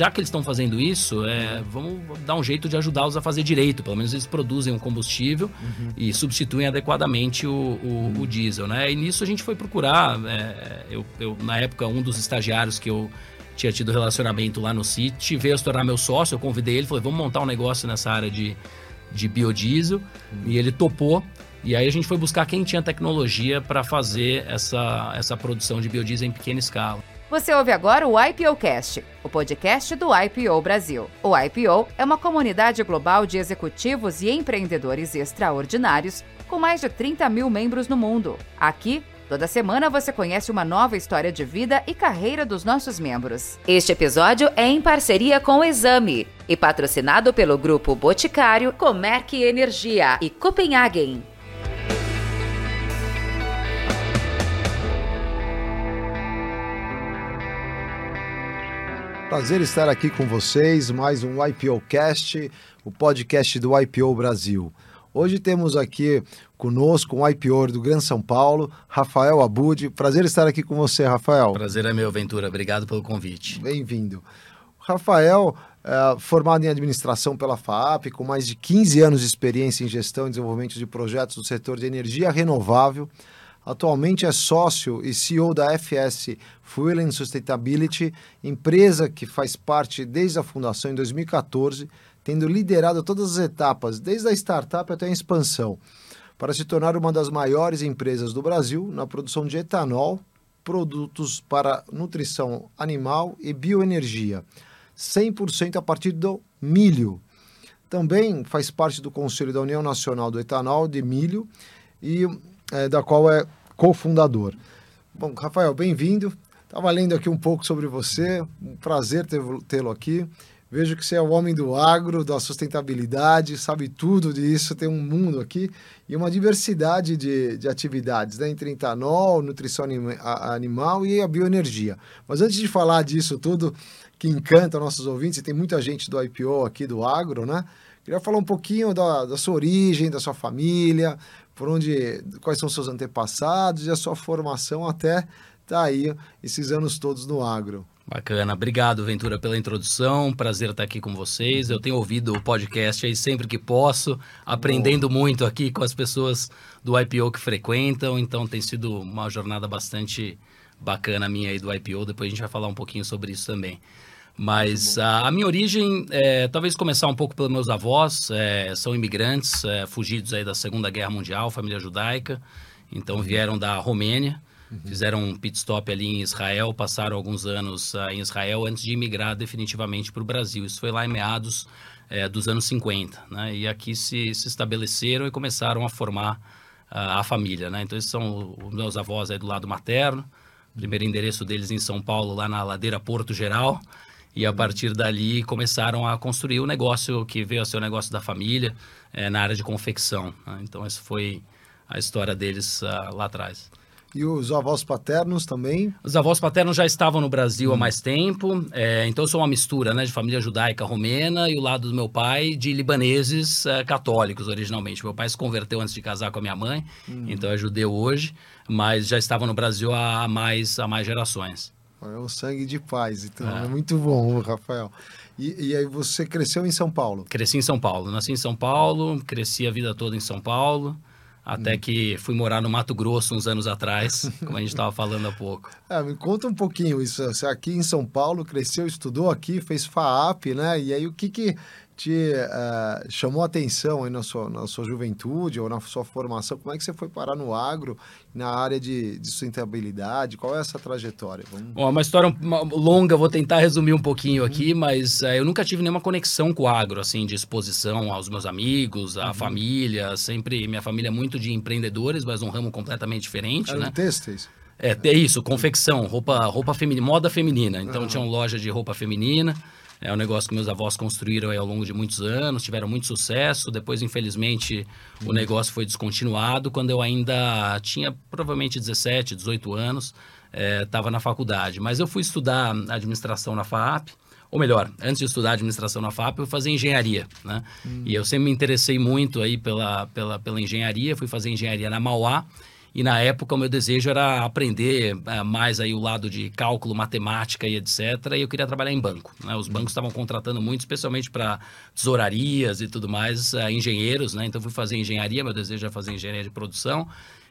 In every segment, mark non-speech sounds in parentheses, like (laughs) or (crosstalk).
já que eles estão fazendo isso, é, vamos dar um jeito de ajudá-los a fazer direito. Pelo menos eles produzem um combustível uhum. e substituem adequadamente o, o, o, diesel, né? E nisso a gente foi procurar. É, eu, eu, na época, um dos estagiários que eu tinha tido relacionamento lá no City veio se tornar meu sócio. Eu convidei ele, falei, vamos montar um negócio nessa área de, de biodiesel. Uhum. E ele topou. E aí a gente foi buscar quem tinha tecnologia para fazer essa, essa produção de biodiesel em pequena escala. Você ouve agora o IPOcast, o podcast do IPO Brasil. O IPO é uma comunidade global de executivos e empreendedores extraordinários com mais de 30 mil membros no mundo. Aqui, toda semana você conhece uma nova história de vida e carreira dos nossos membros. Este episódio é em parceria com o Exame e patrocinado pelo grupo Boticário, Comerc Energia e Copenhagen. Prazer estar aqui com vocês, mais um IPO Cast, o podcast do IPO Brasil. Hoje temos aqui conosco um IPO do Gran São Paulo, Rafael Abud. Prazer estar aqui com você, Rafael. Prazer é meu, Ventura. Obrigado pelo convite. Bem-vindo. Rafael, é, formado em administração pela FAAP, com mais de 15 anos de experiência em gestão e desenvolvimento de projetos do setor de energia renovável, Atualmente é sócio e CEO da FS Fuel and Sustainability, empresa que faz parte desde a fundação em 2014, tendo liderado todas as etapas, desde a startup até a expansão, para se tornar uma das maiores empresas do Brasil na produção de etanol, produtos para nutrição animal e bioenergia, 100% a partir do milho. Também faz parte do Conselho da União Nacional do Etanol de Milho e é, da qual é cofundador. Bom, Rafael, bem-vindo. Estava lendo aqui um pouco sobre você, um prazer tê-lo aqui. Vejo que você é o homem do agro, da sustentabilidade, sabe tudo disso, tem um mundo aqui e uma diversidade de, de atividades, né? entre etanol, nutrição anima, animal e a bioenergia. Mas antes de falar disso tudo, que encanta nossos ouvintes, e tem muita gente do IPO aqui do agro, né? Queria falar um pouquinho da, da sua origem, da sua família, por onde, quais são seus antepassados e a sua formação até tá aí esses anos todos no agro. Bacana, obrigado Ventura pela introdução, prazer estar aqui com vocês. Eu tenho ouvido o podcast aí sempre que posso, aprendendo Bom. muito aqui com as pessoas do IPO que frequentam, então tem sido uma jornada bastante bacana minha aí do IPO, depois a gente vai falar um pouquinho sobre isso também. Mas a, a, minha origem, é, talvez começar um pouco pelos meus avós, é, são imigrantes, é, fugidos aí da Segunda Guerra Mundial, família judaica, então uhum. vieram da Romênia, uhum. fizeram um pit stop ali em Israel, passaram alguns anos uh, em Israel antes de imigrar definitivamente para o Brasil. Isso foi lá em meados é, dos anos 50, né? E aqui se, se estabeleceram e começaram a formar uh, a família, né? Então esses são os meus avós aí do lado materno, primeiro endereço deles em São Paulo, lá na ladeira Porto Geral, e a partir dali começaram a construir o negócio que veio a ser o negócio da família é, na área de confecção. Né? Então, essa foi a história deles uh, lá atrás. E os avós paternos também? Os avós paternos já estavam no Brasil hum. há mais tempo, é, então eu sou uma mistura né, de família judaica romena e o lado do meu pai de libaneses é, católicos originalmente. Meu pai se converteu antes de casar com a minha mãe, hum. então é judeu hoje, mas já estava no Brasil há mais, há mais gerações. É o sangue de paz, então é, é muito bom, Rafael. E, e, aí você cresceu em São Paulo? Cresci em São Paulo. Nasci em São Paulo, cresci a vida toda em São Paulo, até hum. que fui morar no Mato Grosso uns anos atrás, como a gente estava falando há pouco. É, (laughs) me conta um pouquinho isso. Você aqui em São Paulo cresceu, estudou aqui, fez FAAP, né? E aí o que que te uh, chamou atenção aí na sua, na sua juventude ou na sua formação? Como é que você foi parar no agro, na área de, de sustentabilidade? Qual é essa trajetória? Vamos... Bom, é uma história longa, vou tentar resumir um pouquinho aqui, uhum. mas uh, eu nunca tive nenhuma conexão com o agro, assim, de exposição aos meus amigos, à uhum. família, sempre, minha família é muito de empreendedores, mas um ramo completamente diferente, Era né? Têxteis? É, é isso, confecção, roupa, roupa feminina, moda feminina. Então uhum. tinha uma loja de roupa feminina. É um negócio que meus avós construíram ao longo de muitos anos, tiveram muito sucesso. Depois, infelizmente, o negócio foi descontinuado quando eu ainda tinha provavelmente 17, 18 anos, estava é, na faculdade. Mas eu fui estudar administração na FAP, ou melhor, antes de estudar administração na FAP, eu fui fazer engenharia, né? Hum. E eu sempre me interessei muito aí pela, pela, pela engenharia, fui fazer engenharia na Mauá, E na época o meu desejo era aprender é, mais aí o lado de cálculo, matemática e etc. E eu queria trabalhar em banco. Né? Os bancos estavam contratando muito, especialmente para tesourarias e tudo mais, é, engenheiros, né? Então fui fazer engenharia, meu desejo era fazer engenharia de produção.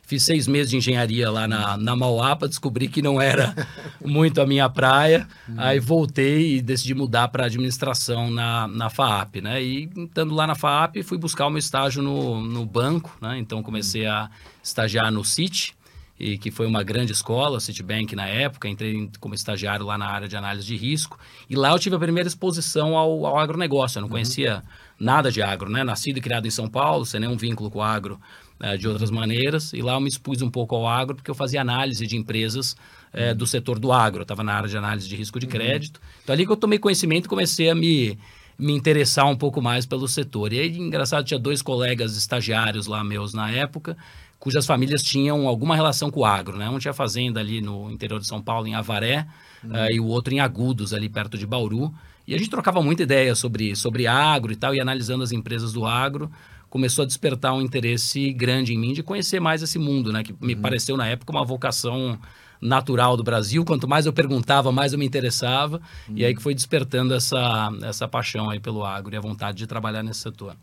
Fiz seis meses de engenharia lá na, na Mauapa, descobri que não era (laughs) muito a minha praia. Aí voltei e decidi mudar para administração na, na FAAP, né? E estando lá na FAAP, fui buscar o meu estágio no, no banco, né? Então comecei a estagiar no Citi, e que foi uma grande escola, Citibank na época, entrei como estagiário lá na área de análise de risco, e lá eu tive a primeira exposição ao, ao agronegócio, eu não uhum. conhecia nada de agro, né? Nascido e criado em São Paulo, sem nenhum vínculo com o agro, é, de outras maneiras. E lá eu me expus um pouco ao agro, porque eu fazia análise de empresas é, do setor do agro. Eu estava na área de análise de risco de uhum. crédito. Então, ali que eu tomei conhecimento e comecei a me, me interessar um pouco mais pelo setor. E aí, engraçado, tinha dois colegas estagiários lá meus na época, cujas famílias tinham alguma relação com o agro. Né? Um tinha fazenda ali no interior de São Paulo, em Avaré, uhum. uh, e o outro em Agudos, ali perto de Bauru. E a gente trocava muita ideia sobre, sobre agro e tal, e analisando as empresas do agro começou a despertar um interesse grande em mim de conhecer mais esse mundo, né? Que me uhum. pareceu na época uma vocação natural do Brasil. Quanto mais eu perguntava, mais eu me interessava. Uhum. E aí que foi despertando essa, essa paixão aí pelo agro e a vontade de trabalhar nesse setor.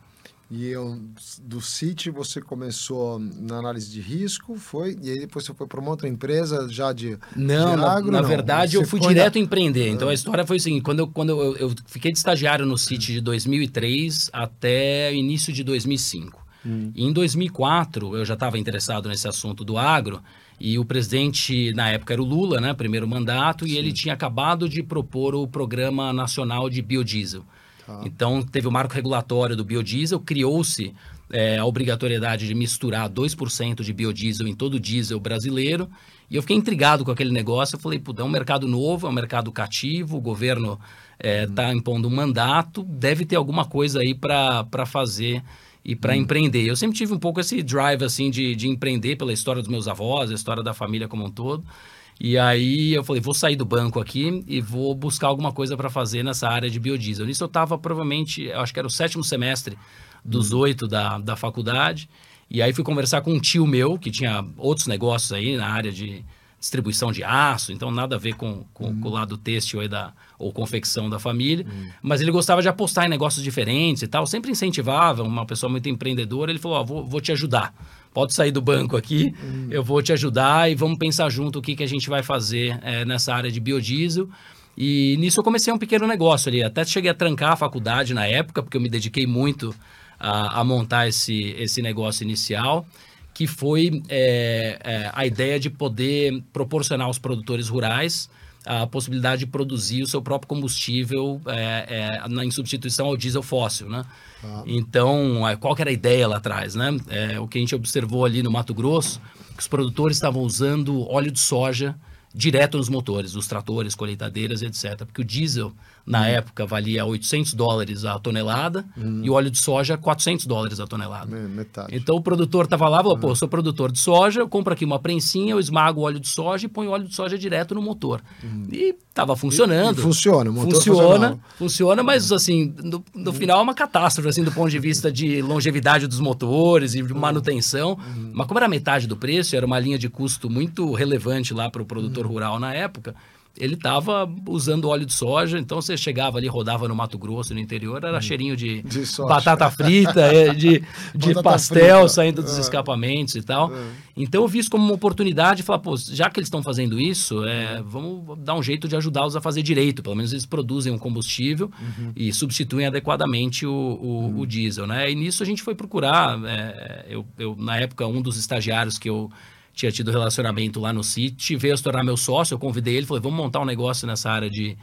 E eu, do City você começou na análise de risco, foi? E aí depois você foi para uma outra empresa já de, não, de agro? Na, na verdade, você eu fui direto na... empreender. Então a história foi assim: quando eu, quando eu, eu fiquei de estagiário no City de 2003 até início de 2005. Hum. E em 2004 eu já estava interessado nesse assunto do agro. E o presidente, na época, era o Lula, né? Primeiro mandato, Sim. e ele tinha acabado de propor o Programa Nacional de Biodiesel. Então, teve o marco regulatório do biodiesel, criou-se é, a obrigatoriedade de misturar 2% de biodiesel em todo o diesel brasileiro. E eu fiquei intrigado com aquele negócio. Eu falei, puta, é um mercado novo, é um mercado cativo, o governo está é, tá impondo um mandato, deve ter alguma coisa aí para fazer e para hum. empreender. Eu sempre tive um pouco esse drive assim de, de empreender pela história dos meus avós, a história da família como um todo. E aí eu falei, vou sair do banco aqui e vou buscar alguma coisa para fazer nessa área de biodiesel. Nisso eu estava provavelmente, acho que era o sétimo semestre dos uhum. oito da, da faculdade. E aí fui conversar com um tio meu, que tinha outros negócios aí na área de distribuição de aço, então nada a ver com, com, uhum. com o lado têxtil aí da, ou confecção da família. Uhum. Mas ele gostava de apostar em negócios diferentes e tal, sempre incentivava, uma pessoa muito empreendedora. Ele falou: oh, vou, vou te ajudar pode sair do banco aqui, uhum. eu vou te ajudar e vamos pensar junto o que, que a gente vai fazer é, nessa área de biodiesel. E nisso eu comecei um pequeno negócio ali. Até cheguei a trancar a faculdade na época, porque eu me dediquei muito a, a montar esse, esse negócio inicial, que foi é, é, a ideia de poder proporcionar aos produtores rurais a possibilidade de produzir o seu próprio combustível é, é, em substituição ao diesel fóssil, né? Ah. Então, qual que era a ideia lá atrás, né? É, o que a gente observou ali no Mato Grosso, que os produtores estavam usando óleo de soja direto nos motores, os tratores, colheitadeiras, etc. Porque o diesel na hum. época valia 800 dólares a tonelada hum. e o óleo de soja 400 dólares a tonelada. Metade. Então o produtor estava lá, falou, pô, sou produtor de soja, eu compro aqui uma prensinha, eu esmago o óleo de soja e ponho o óleo de soja direto no motor. Hum. E estava funcionando. E, e funciona, o motor funciona, funciona, mas assim, no, no final é uma catástrofe, assim, do ponto de vista de longevidade dos motores e de hum. manutenção. Mas como era metade do preço, era uma linha de custo muito relevante lá para o produtor rural na época, ele estava usando óleo de soja, então você chegava ali, rodava no Mato Grosso, no interior, era hum. cheirinho de, de batata frita, é, de, (laughs) de pastel frita. saindo dos é. escapamentos e tal. É. Então eu vi isso como uma oportunidade de falar, pô, já que eles estão fazendo isso, é, vamos dar um jeito de ajudá-los a fazer direito. Pelo menos eles produzem um combustível uhum. e substituem adequadamente o, o, uhum. o, diesel, né? E nisso a gente foi procurar. É, eu, eu, na época, um dos estagiários que eu tinha tido relacionamento lá no City, veio se tornar meu sócio, eu convidei ele, falei, vamos montar um negócio nessa área de,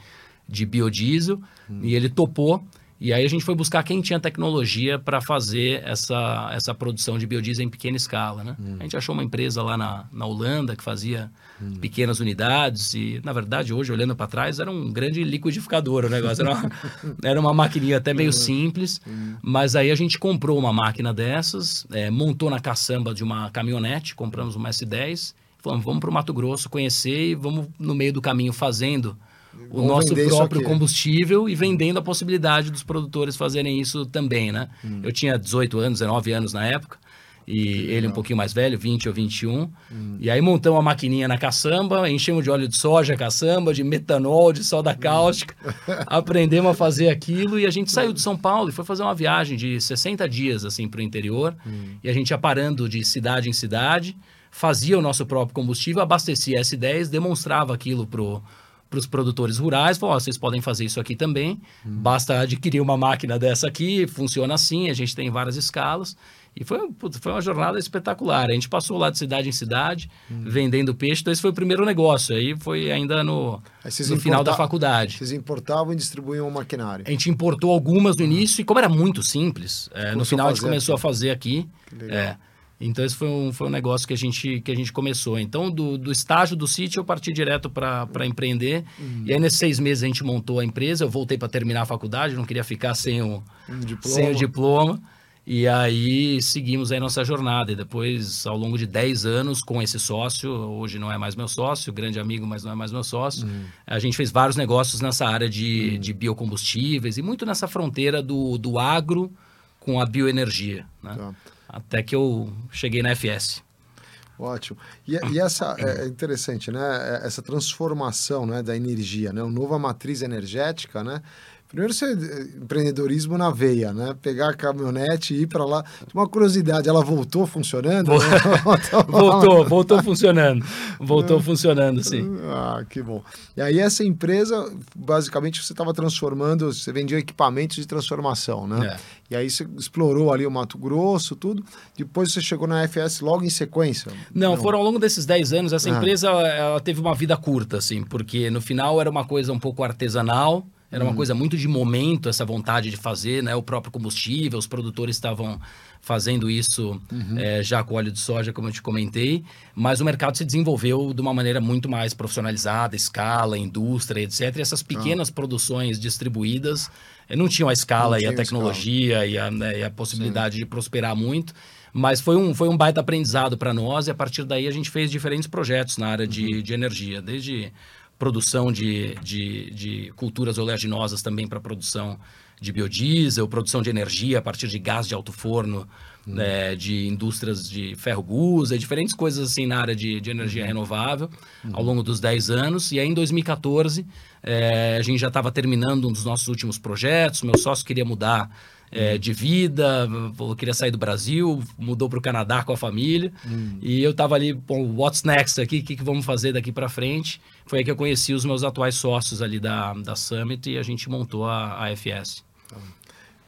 de biodiesel, hum. e ele topou. E aí a gente foi buscar quem tinha tecnologia para fazer essa, essa produção de biodiesel em pequena escala, né? Hum. A gente achou uma empresa lá na, na Holanda que fazia hum. pequenas unidades e, na verdade, hoje, olhando para trás, era um grande liquidificador o negócio. Era uma, (laughs) era uma maquininha até meio simples, hum. mas aí a gente comprou uma máquina dessas, é, montou na caçamba de uma caminhonete, compramos uma S10, falamos, vamos para o Mato Grosso conhecer e vamos, no meio do caminho, fazendo o nosso próprio combustível e vendendo a possibilidade dos produtores fazerem isso também, né? Hum. Eu tinha 18 anos, 19 anos na época. e ele um pouquinho mais velho, 20 ou 21. Hum. E aí montamos uma maquininha na caçamba, enchemos de óleo de soja caçamba, de metanol, de soda hum. cáustica. (laughs) Aprendemos a fazer aquilo e a gente saiu de São Paulo e foi fazer uma viagem de 60 dias assim para o interior. Hum. E a gente ia parando de cidade em cidade, fazia o nosso próprio combustível, abastecia S10, demonstrava aquilo pro para os produtores rurais, falou, oh, vocês podem fazer isso aqui também, hum. basta adquirir uma máquina dessa aqui, funciona assim, a gente tem várias escalas. E foi, foi uma jornada espetacular. A gente passou lá de cidade em cidade, hum. vendendo peixe. Então, esse foi o primeiro negócio. Aí foi ainda no, no final da faculdade. Vocês importavam e distribuíam o maquinário? A gente importou algumas no início. E como era muito simples, é, no final a, gente começou aqui. a fazer aqui. É, então, esse foi um, foi um negócio que a gente, que a gente começou. Então, do, do estágio do sítio, eu parti direto para empreender. Uhum. E aí, nesses seis meses, a gente montou a empresa. Eu voltei para terminar a faculdade, não queria ficar sem o, um diploma. Sem o diploma. E aí seguimos aí nossa jornada. E depois, ao longo de 10 anos, com esse sócio, hoje não é mais meu sócio, grande amigo, mas não é mais meu sócio, uhum. a gente fez vários negócios nessa área de, uhum. de biocombustíveis e muito nessa fronteira do, do agro com a bioenergia. Né? Tá. Até que eu cheguei na FS. Ótimo. E, e, essa é, é interessante, né? É, essa transformação né, da energia, né? Uma nova matriz energética, né? Primeiro, você, eh, empreendedorismo na veia, né? Pegar a caminhonete e ir para lá. Uma curiosidade, ela voltou funcionando? Né? (laughs) (laughs) voltou, voltou funcionando. Voltou (laughs) funcionando, sim. Ah, que bom. E aí, essa empresa, basicamente, você estava transformando, você vendia equipamentos de transformação, né? É. E aí você explorou ali o Mato Grosso, tudo. Depois você chegou na FS logo em sequência? Não, Não. foram ao longo desses 10 anos. Essa ah. empresa ela teve uma vida curta, assim, porque no final era uma coisa um pouco artesanal. Era uma uhum. coisa muito de momento, essa vontade de fazer, né? O próprio combustível, os produtores estavam fazendo isso uhum. é, já com óleo de soja, como eu te comentei, mas o mercado se desenvolveu de uma maneira muito mais profissionalizada, escala, indústria, etc. E essas ah. pequenas produções distribuídas é, não tinham a escala não e a tecnologia e a, né, e a, possibilidade Sim. de prosperar muito. Mas foi um, foi um baita aprendizado para nós e a partir daí a gente fez diferentes projetos na área de, uhum. de energia, desde produção de, de, de culturas oleaginosas também para produção de biodiesel, produção de energia a partir de gás de alto forno, uhum. né, de indústrias de ferro-gusa, diferentes coisas assim na área de, de energia uhum. renovável uhum. ao longo dos 10 anos. E aí em 2014 é, a gente já estava terminando um dos nossos últimos projetos, meu sócio queria mudar é, de vida, queria sair do Brasil, mudou para o Canadá com a família. Hum. E eu estava ali, bom, what's next aqui? O que, que vamos fazer daqui para frente? Foi aí que eu conheci os meus atuais sócios ali da, da Summit e a gente montou a, a FS.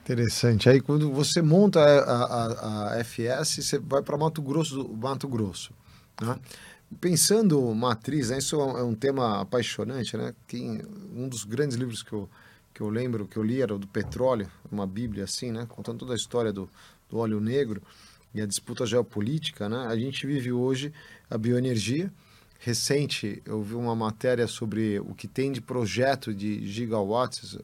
Interessante. Aí quando você monta a, a, a FS, você vai para Mato Grosso, Mato Grosso. Né? Pensando matriz, né? isso é um tema apaixonante, né? Tem um dos grandes livros que eu que eu lembro que eu li era o do petróleo, uma bíblia assim, né, contando toda a história do, do óleo negro e a disputa geopolítica, né? A gente vive hoje a bioenergia. Recente, eu vi uma matéria sobre o que tem de projeto de gigawatts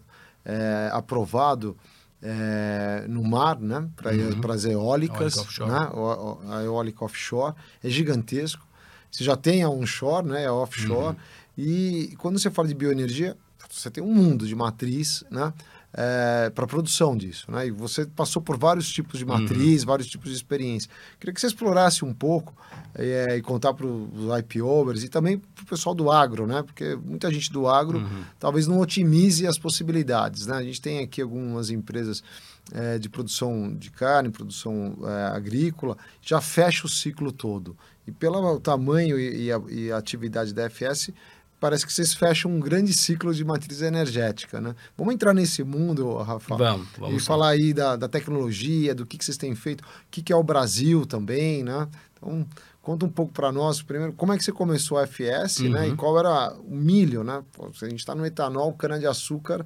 é, aprovado é, no mar, né? Para uhum. as eólicas, né? a eólica offshore é gigantesco. Você já tem a onshore, né? A offshore. Uhum. E quando você fala de bioenergia, você tem um mundo de matriz, né? É, para produção disso, né? E você passou por vários tipos de matriz, uhum. vários tipos de experiência. Queria que você explorasse um pouco é, e contar para os IPOers e também para o pessoal do agro, né? Porque muita gente do agro uhum. talvez não otimize as possibilidades, né? A gente tem aqui algumas empresas é, de produção de carne, produção é, agrícola, já fecha o ciclo todo. E pelo tamanho e, e, a, e a atividade da FS, parece que vocês fecham um grande ciclo de matriz energética, né? Vamos entrar nesse mundo, Rafa? Vamos, vamos. E sim. falar aí da, da tecnologia, do que, que vocês têm feito, o que, que é o Brasil também, né? Então, conta um pouco para nós, primeiro, como é que você começou a FS, uhum. né? E qual era o milho, né? a gente está no etanol, cana-de-açúcar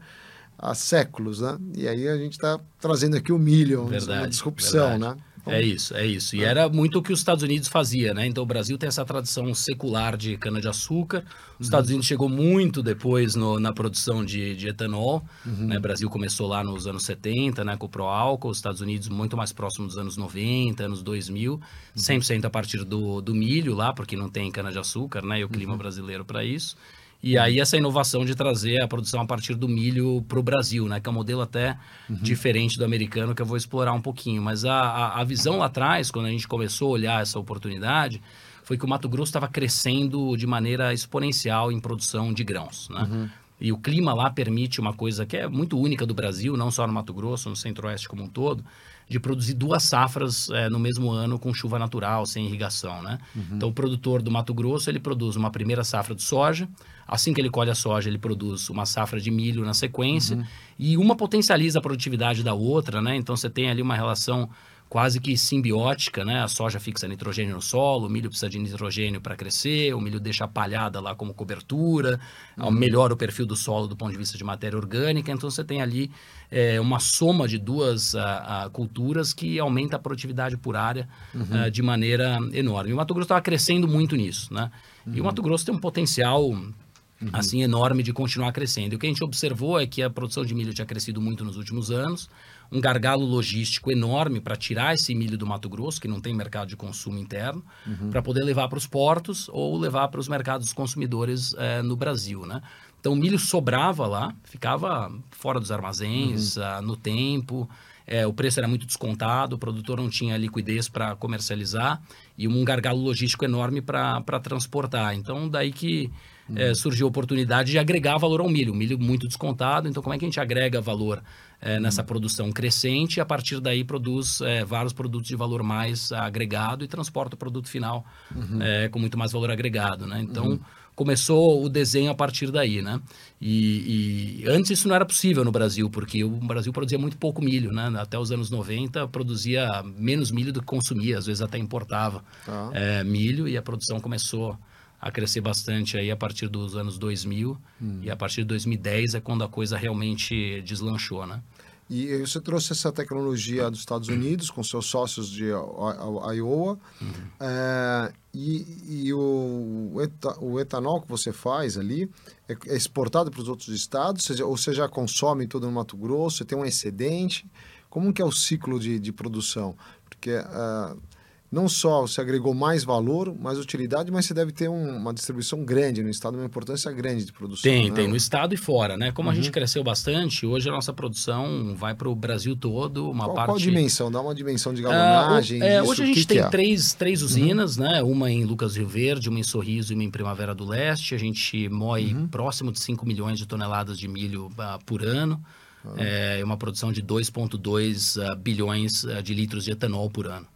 há séculos, né? E aí a gente está trazendo aqui o milho, verdade, uma disrupção, verdade. né? É isso, é isso. E é. era muito o que os Estados Unidos fazia, né? Então o Brasil tem essa tradição secular de cana-de-açúcar. Os uhum. Estados Unidos chegou muito depois no, na produção de, de etanol. Uhum. Né? O Brasil começou lá nos anos 70, né? Com o Proálcool. Os Estados Unidos muito mais próximo dos anos 90, anos 2000. Uhum. 100% a partir do, do milho lá, porque não tem cana-de-açúcar, né? E o clima uhum. brasileiro para isso. E aí essa inovação de trazer a produção a partir do milho para o Brasil, né? Que é um modelo até uhum. diferente do americano que eu vou explorar um pouquinho. Mas a, a, a visão lá atrás, quando a gente começou a olhar essa oportunidade, foi que o Mato Grosso estava crescendo de maneira exponencial em produção de grãos, né? Uhum. E o clima lá permite uma coisa que é muito única do Brasil, não só no Mato Grosso, no Centro-Oeste como um todo, de produzir duas safras é, no mesmo ano com chuva natural, sem irrigação, né? Uhum. Então, o produtor do Mato Grosso, ele produz uma primeira safra de soja, assim que ele colhe a soja, ele produz uma safra de milho na sequência, uhum. e uma potencializa a produtividade da outra, né? Então, você tem ali uma relação quase que simbiótica, né? A soja fixa nitrogênio no solo, o milho precisa de nitrogênio para crescer, o milho deixa a palhada lá como cobertura, uhum. melhora o perfil do solo do ponto de vista de matéria orgânica. Então você tem ali é, uma soma de duas a, a, culturas que aumenta a produtividade por área uhum. a, de maneira enorme. E o Mato Grosso estava crescendo muito nisso, né? Uhum. E o Mato Grosso tem um potencial Uhum. assim enorme de continuar crescendo. E o que a gente observou é que a produção de milho tinha crescido muito nos últimos anos, um gargalo logístico enorme para tirar esse milho do Mato Grosso, que não tem mercado de consumo interno, uhum. para poder levar para os portos ou levar para os mercados consumidores é, no Brasil, né? Então o milho sobrava lá, ficava fora dos armazéns, uhum. uh, no tempo, é, o preço era muito descontado, o produtor não tinha liquidez para comercializar e um gargalo logístico enorme para transportar. Então daí que é, surgiu a oportunidade de agregar valor ao milho. O milho muito descontado, então como é que a gente agrega valor é, nessa uhum. produção crescente e a partir daí produz é, vários produtos de valor mais agregado e transporta o produto final uhum. é, com muito mais valor agregado, né? Então uhum. começou o desenho a partir daí, né? E, e, antes isso não era possível no Brasil porque o Brasil produzia muito pouco milho, né? Até os anos 90 produzia menos milho do que consumia, às vezes até importava ah. milho e a produção começou a crescer bastante aí a partir dos anos 2000 hum. e a partir de 2010 é quando a coisa realmente deslanchou, né? E você trouxe essa tecnologia dos Estados Unidos com seus sócios de Iowa uhum. é, e, e o, o, etanol que você faz ali é, é exportado para os outros estados, ou você já consome tudo no Mato Grosso, você tem um excedente, como que é o ciclo de, de produção? Porque uh, não só você agregou mais valor, mais utilidade, mas você deve ter um, uma distribuição grande no estado, uma importância grande de produção. Tem, né? tem, no estado e fora, né? Como uhum. a gente uhum. cresceu bastante, hoje a nossa produção vai para o Brasil todo, uma qual, parte... Qual a dimensão? Dá uma dimensão de galonagem? Uh, é, hoje a gente que tem que é? três, três uhum. usinas, uhum. né? Uma em Lucas Rio Verde, uma em Sorriso e uma em Primavera do Leste. A gente moe uhum. próximo de 5 milhões de toneladas de milho uh, por ano. Uhum. É uma produção de 2,2 uh, bilhões uh, de litros de etanol por ano.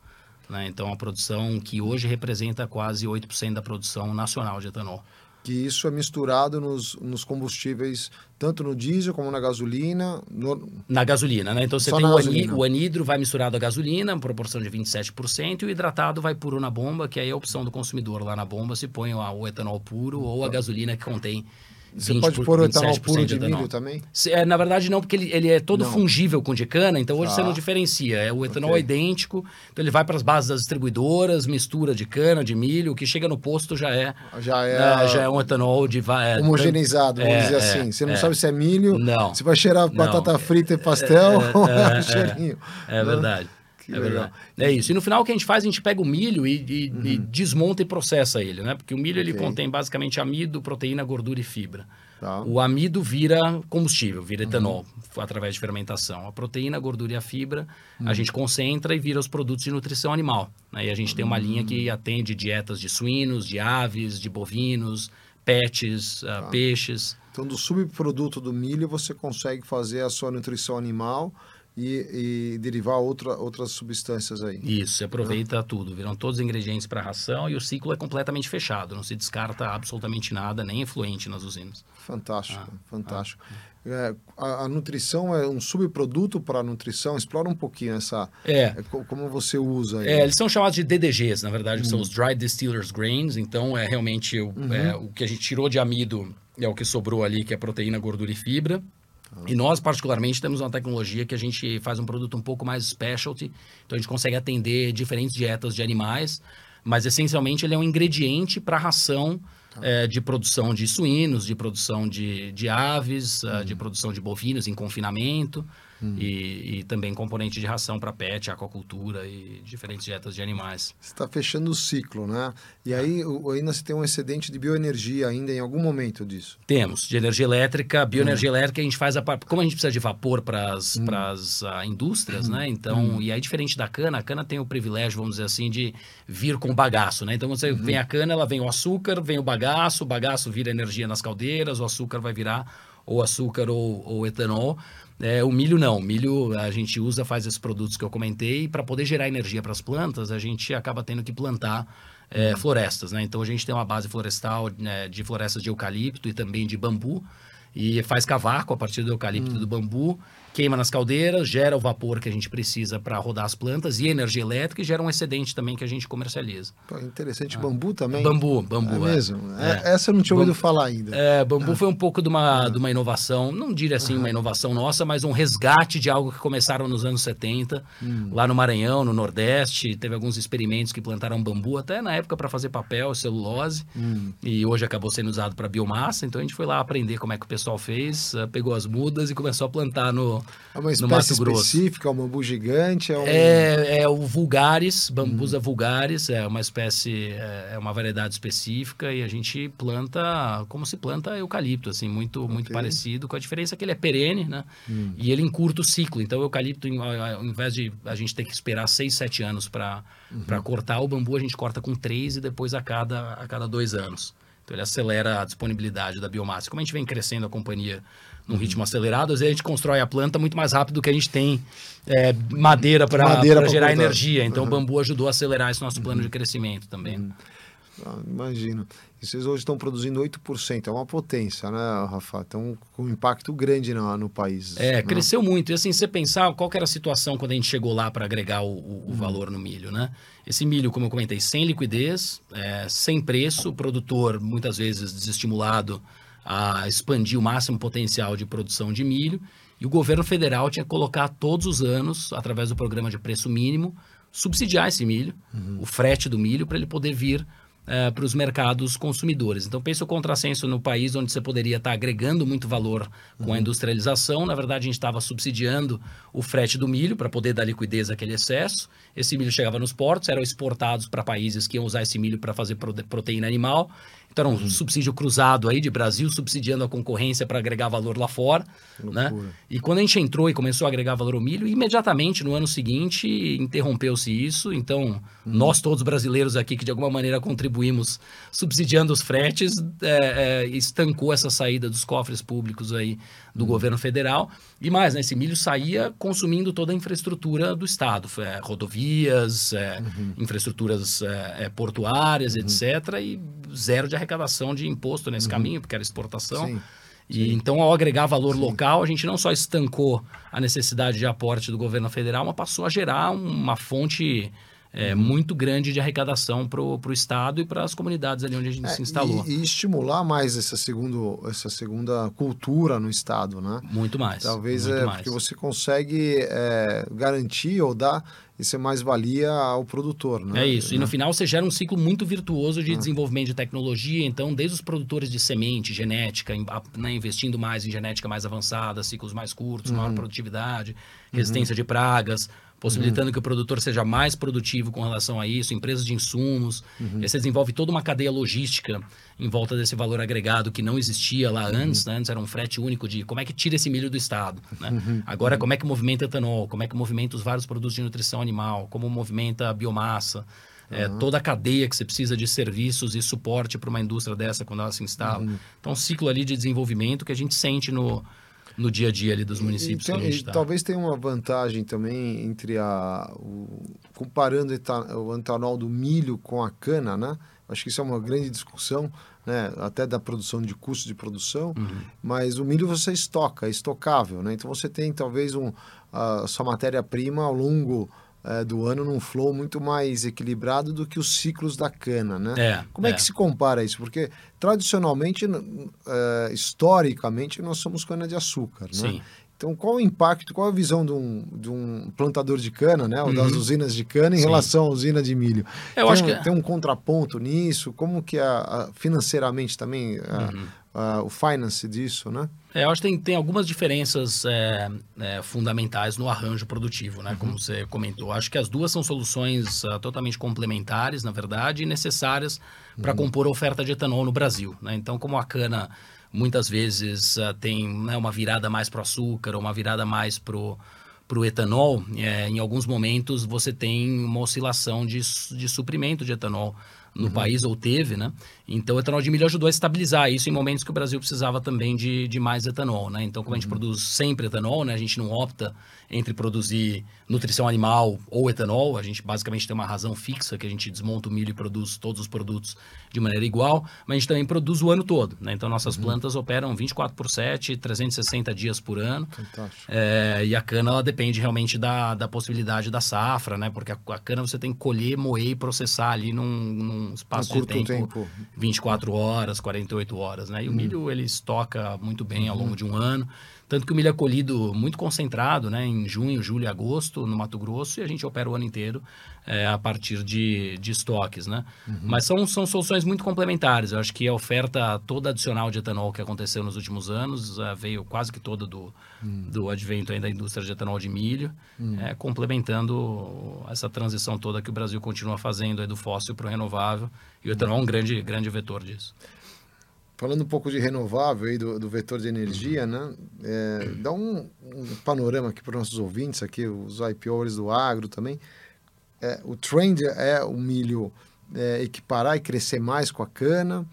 Né? Então, a produção que hoje representa quase 8% da produção nacional de etanol. Que isso é misturado nos, nos combustíveis, tanto no diesel como na gasolina? No... Na gasolina, né? Então, você Só tem o, ani, o, anidro vai misturado à gasolina, proporção de 27%, e o hidratado vai puro na bomba, que aí é a opção do consumidor lá na bomba, se põe o etanol puro ou a tá. gasolina que contém você pode pôr o etanol puro de, de milho também? É, na verdade, não, porque ele, ele é todo não. fungível com de cana, então hoje ah. você não diferencia. É, o etanol okay. é idêntico, então ele vai para as bases das distribuidoras, mistura de cana, de milho, o que chega no posto já é, já é, é já é um etanol de. É, homogeneizado, vamos é, dizer é, assim. Você não sabe se é milho, não. você vai cheirar batata frita e pastel ou (laughs) é, cheirinho. É, verdade. Que é legal. verdade. É isso. E no final o que a gente faz, a gente pega o milho e, e, uhum. e desmonta e processa ele, né? Porque o milho okay. ele contém basicamente amido, proteína, gordura e fibra. Tá. O amido vira combustível, vira etanol, uhum. através de fermentação. A proteína, a gordura e a fibra, uhum. a gente concentra e vira os produtos de nutrição animal. Né? E a gente tem uma linha que uhum. atende dietas de suínos, de aves, de bovinos, pets, tá. uh, peixes. Então, do subproduto do milho, você consegue fazer a sua nutrição animal e, e, derivar outra, outras substâncias aí. Isso, você aproveita é. tudo, viram todos os ingredientes para a ração e o ciclo é completamente fechado, não se descarta absolutamente nada, nem efluente nas usinas. Fantástico, ah, fantástico. Ah. É, a, a, nutrição é um subproduto para a nutrição, explora um pouquinho essa, é. é como você usa. Aí. É, eles são chamados de DDGs, na verdade, são os Dry Distillers Grains, então é realmente o, uhum. é, o que a gente tirou de amido, é o que sobrou ali, que é proteína, gordura e fibra. E nós, particularmente, temos uma tecnologia que a gente faz um produto um pouco mais specialty, então a gente consegue atender diferentes dietas de animais, mas essencialmente ele é um ingrediente para a ração tá. é, de produção de suínos, de produção de, de aves, uhum. uh, de produção de bovinos em confinamento. Hum. E, e, também componente de ração para pet, aquacultura e diferentes dietas de animais. Você está fechando o ciclo, né? E aí ainda você tem um excedente de bioenergia ainda em algum momento disso? Temos, de energia elétrica, bioenergia hum. elétrica, a gente faz a como a gente precisa de vapor para as hum. uh, indústrias, hum. né? Então, hum. e aí diferente da cana, a cana tem o privilégio, vamos dizer assim, de vir com bagaço, né? Então você uhum. vem a cana, ela vem o açúcar, vem o bagaço, o bagaço vira energia nas caldeiras, o açúcar vai virar ou açúcar ou, ou etanol. É, o milho não. O milho a gente usa, faz esses produtos que eu comentei, para poder gerar energia para as plantas, a gente acaba tendo que plantar é, florestas. Né? Então a gente tem uma base florestal né, de florestas de eucalipto e também de bambu. E faz cavaco a partir do eucalipto hum. e do bambu queima nas caldeiras, gera o vapor que a gente precisa para rodar as plantas e energia elétrica e gera um excedente também que a gente comercializa. Pô, interessante, ah. bambu também? Bambu, bambu. É, é. mesmo? É. Essa eu não tinha ouvido falar ainda. É, bambu ah. foi um pouco de uma, ah. de uma inovação, não diria assim uma inovação nossa, mas um resgate de algo que começaram nos anos 70, hum. lá no Maranhão, no Nordeste, teve alguns experimentos que plantaram bambu até na época para fazer papel, celulose, hum. e hoje acabou sendo usado para biomassa, então a gente foi lá aprender como é que o pessoal fez, eh, pegou as mudas e começou a plantar no é uma espécie específica, é um bambu gigante? É, um... é, é, o vulgaris, bambusa hum. vulgaris, é uma espécie, é, é uma variedade específica e a gente planta como se planta eucalipto, assim, muito, okay. muito parecido, com a diferença que ele é perene, né? Hum. E ele encurta o ciclo. Então, o eucalipto, ao invés de a gente ter que esperar 6, 7 anos para uhum. cortar, o bambu a gente corta com 3 e depois a cada, a cada dois anos. Então, ele acelera a disponibilidade da biomassa. Como a gente vem crescendo a companhia num ritmo acelerado, às vezes a gente constrói a planta muito mais rápido do que a gente tem é, madeira para gerar energia. Então, uhum. o bambu ajudou a acelerar esse nosso plano uhum. de crescimento também. Uhum. Ah, imagino. E vocês hoje estão produzindo 8%, é uma potência, né, Rafa? Estão com um impacto grande no, no país. É, né? cresceu muito. E assim, você pensar qual era a situação quando a gente chegou lá para agregar o, o, o, valor no milho, né? Esse milho, como eu comentei, sem liquidez, é, sem preço, o produtor muitas vezes desestimulado a expandir o máximo potencial de produção de milho. E o governo federal tinha que colocar todos os anos, através do programa de preço mínimo, subsidiar esse milho, uhum. o frete do milho, para ele poder vir uh, para os mercados consumidores. Então, pense o contrassenso no país onde você poderia estar tá agregando muito valor com uhum. a industrialização. Na verdade, a gente estava subsidiando o frete do milho para poder dar liquidez àquele excesso. Esse milho chegava nos portos, eram exportados para países que iam usar esse milho para fazer proteína animal. Então, era um uhum. subsídio cruzado aí de Brasil subsidiando a concorrência para agregar valor lá fora. Né? E quando a gente entrou e começou a agregar valor ao milho, imediatamente no ano seguinte interrompeu-se isso. Então, uhum. nós todos brasileiros aqui que de alguma maneira contribuímos subsidiando os fretes, é, é, estancou essa saída dos cofres públicos aí do uhum. governo federal. E mais, né, esse milho saía consumindo toda a infraestrutura do Estado, é, rodovias, é, uhum. infraestruturas é, é portuárias, uhum. etc. E zero de arrecadação de imposto nesse uhum. caminho, porque era exportação. Sim. E Sim. então, ao agregar valor Sim. local, a gente não só estancou a necessidade de aporte do governo federal, mas passou a gerar uma fonte é, uhum. muito grande de arrecadação para o Estado e para as comunidades ali onde a gente é, se instalou. E, e, estimular mais essa, segundo, essa segunda cultura no Estado, né? Muito mais. Talvez muito é mais. porque você consegue é, garantir ou dar isso é mais-valia ao produtor, né? É isso. E no final você gera um ciclo muito virtuoso de ah. desenvolvimento de tecnologia. Então, desde os produtores de semente, genética, né, investindo mais em genética mais avançada, ciclos mais curtos, uhum. maior produtividade, resistência uhum. de pragas, possibilitando uhum. que o produtor seja mais produtivo com relação a isso, empresas de insumos. Uhum. Você desenvolve toda uma cadeia logística em volta desse valor agregado que não existia lá uhum. antes. Né? Antes era um frete único de como é que tira esse milho do Estado. Né? Uhum. Agora, como é que movimenta etanol, como é que movimenta os vários produtos de nutrição animal, como movimenta a biomassa. É, toda a cadeia que você precisa de serviços e suporte para uma indústria dessa quando ela se instala. Uhum. Então, um ciclo ali de desenvolvimento que a gente sente no, no dia a dia ali dos municípios então, que a gente tá. Talvez tenha uma vantagem também entre a o, comparando o etanol do milho com a cana, né? Acho que isso é uma grande discussão, né? Até da produção de custo de produção, uhum. mas o milho você estoca, é estocável, né? Então você tem talvez um a sua matéria-prima ao longo é, do ano num flow muito mais equilibrado do que os ciclos da cana, né? É, Como é. é. que se compara isso? Porque tradicionalmente, é, historicamente, nós somos cana de açúcar, né? Sim. Então, qual o impacto, qual a visão de um, de um plantador de cana, né? Ou das Uhum. usinas de cana em Sim. relação à usina de milho? Eu tem, acho que- tem um contraponto nisso? Como que a, a- financeiramente também a- Uhum. a- o finance disso, né? É, eu acho que tem, tem algumas diferenças é, é, fundamentais no arranjo produtivo, né? Como você comentou. Acho que as duas são soluções ah, totalmente complementares, na verdade, e necessárias para compor a oferta de etanol no Brasil. Né? Então, como a cana muitas vezes ah, tem né, uma virada mais para o açúcar, ou uma virada mais para o etanol, é, em alguns momentos você tem uma oscilação de, de suprimento de etanol no país, ou teve, né? Então, o etanol de milho ajudou a estabilizar isso em momentos que o Brasil precisava também de, de mais etanol, né? Então, como a gente produz sempre etanol, né? A gente não opta entre produzir nutrição animal ou etanol, a gente basicamente tem uma razão fixa que a gente desmonta o milho e produz todos os produtos de maneira igual, mas a gente também produz o ano todo, né? Então, nossas plantas operam 24 por 7, 360 dias por ano. Fantástico. É, e a cana, ela depende realmente da, da possibilidade da safra, né? Porque a, a cana você tem que colher, moer e processar ali num, num espaço Um de tempo, tempo. 24 horas, 48 horas, né? E Hum. o milho, ele estoca muito bem ao Uhum. longo de um ano. Tanto que o milho é colhido muito concentrado, né? Em junho, julho e agosto, no Mato Grosso, e a gente opera o ano inteiro é, a partir de, de estoques, né? Uhum. Mas são, são soluções muito complementares. Eu acho que a oferta toda adicional de etanol que aconteceu nos últimos anos eh, veio quase que toda do, Hum. do advento da indústria de etanol de milho, eh, complementando essa transição toda que o Brasil continua fazendo do fóssil para o renovável. E o etanol é um grande, grande vetor disso. Falando um pouco de renovável aí, do, do vetor de energia, né? É, dá um, um panorama aqui para os nossos ouvintes, aqui, os IPOs do agro também. É, o trend é o milho é, equiparar e crescer mais com a cana.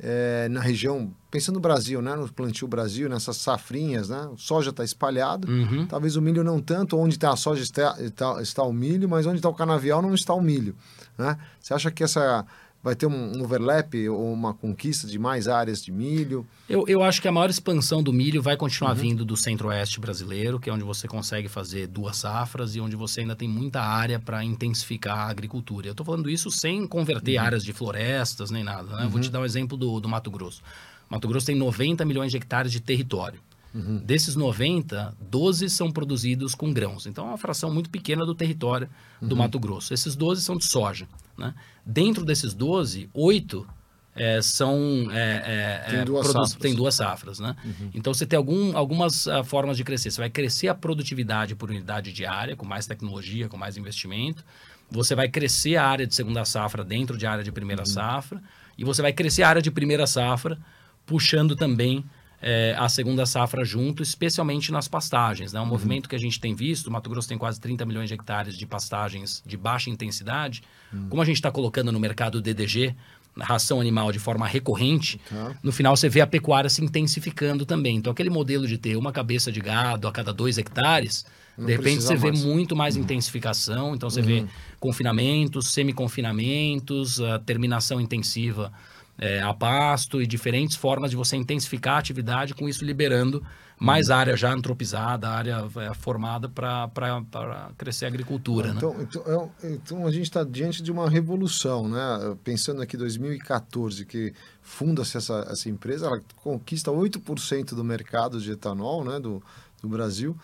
é, na região, pensando no Brasil, né? No plantio Brasil, nessas safrinhas, né? O soja está espalhado. Uhum. Talvez o milho não tanto, onde está a soja está, está, está o milho, mas onde está o canavial não está o milho. Né? Você acha que essa vai ter um overlap ou uma conquista de mais áreas de milho? Eu, eu acho que a maior expansão do milho vai continuar Uhum. vindo do centro-oeste brasileiro, que é onde você consegue fazer duas safras e onde você ainda tem muita área para intensificar a agricultura. Eu estou falando isso sem converter Uhum. áreas de florestas nem nada. Né? Eu Vou te dar um exemplo do, do Mato Grosso. Mato Grosso tem 90 milhões de hectares de território. Uhum. Desses 90, 12 são produzidos com grãos. Então é uma fração muito pequena do território Uhum. do Mato Grosso. Esses 12 são de soja. Né? Dentro desses 12, 8 é, são. é, é, Tem é, duas produz- safras. tem duas safras. Né? Então você tem algum, algumas ah, formas de crescer. Você vai crescer a produtividade por unidade diária, com mais tecnologia, com mais investimento. Você vai crescer a área de segunda safra dentro de área de primeira safra. E você vai crescer a área de primeira safra, puxando também é, a segunda safra junto, especialmente nas pastagens. Né? Um movimento que a gente tem visto, Mato Grosso tem quase 30 milhões de hectares de pastagens de baixa intensidade. Como a gente está colocando no mercado DDG, ração animal de forma recorrente, Tá. no final você vê a pecuária se intensificando também. Então, aquele modelo de ter uma cabeça de gado a cada dois hectares, Não de repente você vê mais. muito mais intensificação. Então, você vê confinamentos, semi-confinamentos, terminação intensiva é, a pasto e diferentes formas de você intensificar a atividade, com isso liberando mais área já antropizada, área é, formada para crescer a agricultura. né? Então, então, é então a gente está diante de uma revolução, né? Pensando aqui 2014, que funda-se essa, essa empresa, ela conquista 8% do mercado de etanol né, do, do Brasil,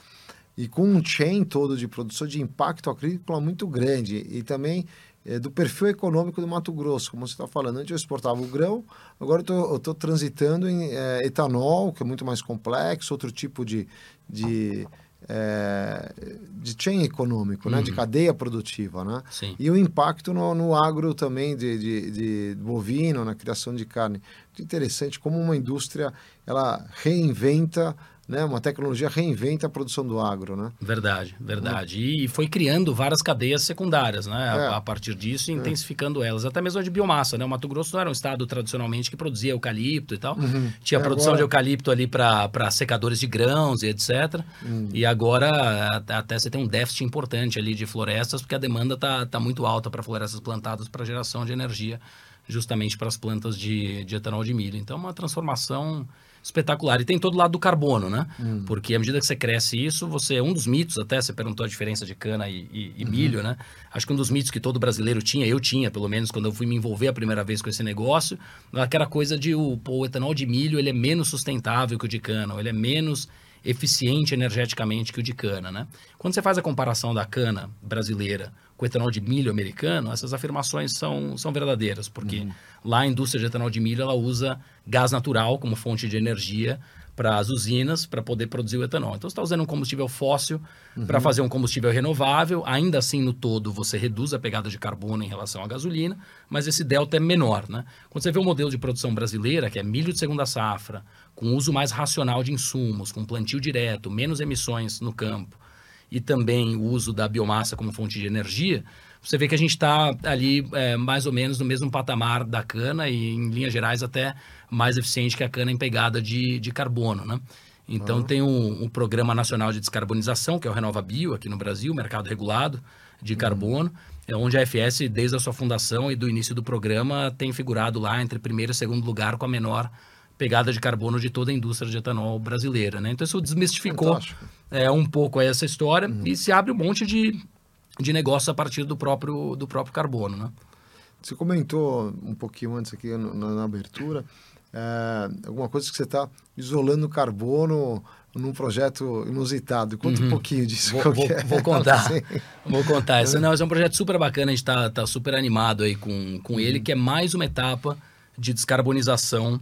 e com um chain todo de produção de impacto agrícola muito grande, e também é, do perfil econômico do Mato Grosso, como você está falando. Antes eu exportava o grão, agora eu estou transitando em é, etanol, que é muito mais complexo, outro tipo de, de, é, de chain econômico, né? de cadeia produtiva. Né? Sim. E o impacto no, no agro também de, de, de bovino, na criação de carne. Muito interessante como uma indústria ela reinventa, né? uma tecnologia reinventa a produção do agro. Né? Verdade, verdade. E foi criando várias cadeias secundárias, né? A- É. A, partir disso, e intensificando elas. Até mesmo a de biomassa, né? O Mato Grosso não era um estado tradicionalmente que produzia eucalipto e tal. Tinha E produção agora- de eucalipto ali para secadores de grãos e etc. E agora a- até você tem um déficit importante ali de florestas, porque a demanda tá, tá muito alta para florestas plantadas para geração de energia, justamente para as plantas de, de etanol de milho. Então, é uma transformação espetacular. E tem todo o lado do carbono, né? Porque à medida que você cresce isso, você. Um dos mitos, até, você perguntou a diferença de cana e, e- e milho, né? Acho que um dos mitos que todo brasileiro tinha, eu tinha, pelo menos, quando eu fui me envolver a primeira vez com esse negócio, aquela coisa de o, o etanol de milho ele é menos sustentável que o de cana, ele é menos eficiente energeticamente que o de cana. Né? Quando você faz a comparação da cana brasileira com etanol de milho americano, essas afirmações são, são verdadeiras, porque uhum. lá a indústria de etanol de milho ela usa gás natural como fonte de energia para as usinas para poder produzir o etanol. Então, você está usando um combustível fóssil uhum. para fazer um combustível renovável. Ainda assim, no todo, você reduz a pegada de carbono em relação à gasolina, mas esse delta é menor. Né? Quando você vê o modelo de produção brasileira, que é milho de segunda safra, com uso mais racional de insumos, com plantio direto, menos emissões no campo, e também o uso da biomassa como fonte de energia, você vê que a gente está ali é, mais ou menos no mesmo patamar da cana e, em linhas gerais, até mais eficiente que a cana em pegada de, de carbono, né? Então, uhum. tem um, um, Programa Nacional de Descarbonização, que é o Renova Bio, aqui no Brasil, mercado regulado de uhum. carbono, é onde a FS, desde a sua fundação e do início do programa, tem figurado lá entre primeiro e segundo lugar com a menor pegada de carbono de toda a indústria de etanol brasileira. Né? Então, isso desmistificou é, um pouco essa história uhum. e se abre um monte de de negócio a partir do próprio, do próprio carbono. Né? Você comentou um pouquinho antes aqui na, na abertura, é, alguma coisa que você está isolando carbono num projeto inusitado. Conta uhum. um pouquinho disso. Vou, vou, é. vou contar. (laughs) vou contar. Esse, não, esse é um projeto super bacana, a gente está tá super animado aí com, com uhum. ele, que é mais uma etapa de descarbonização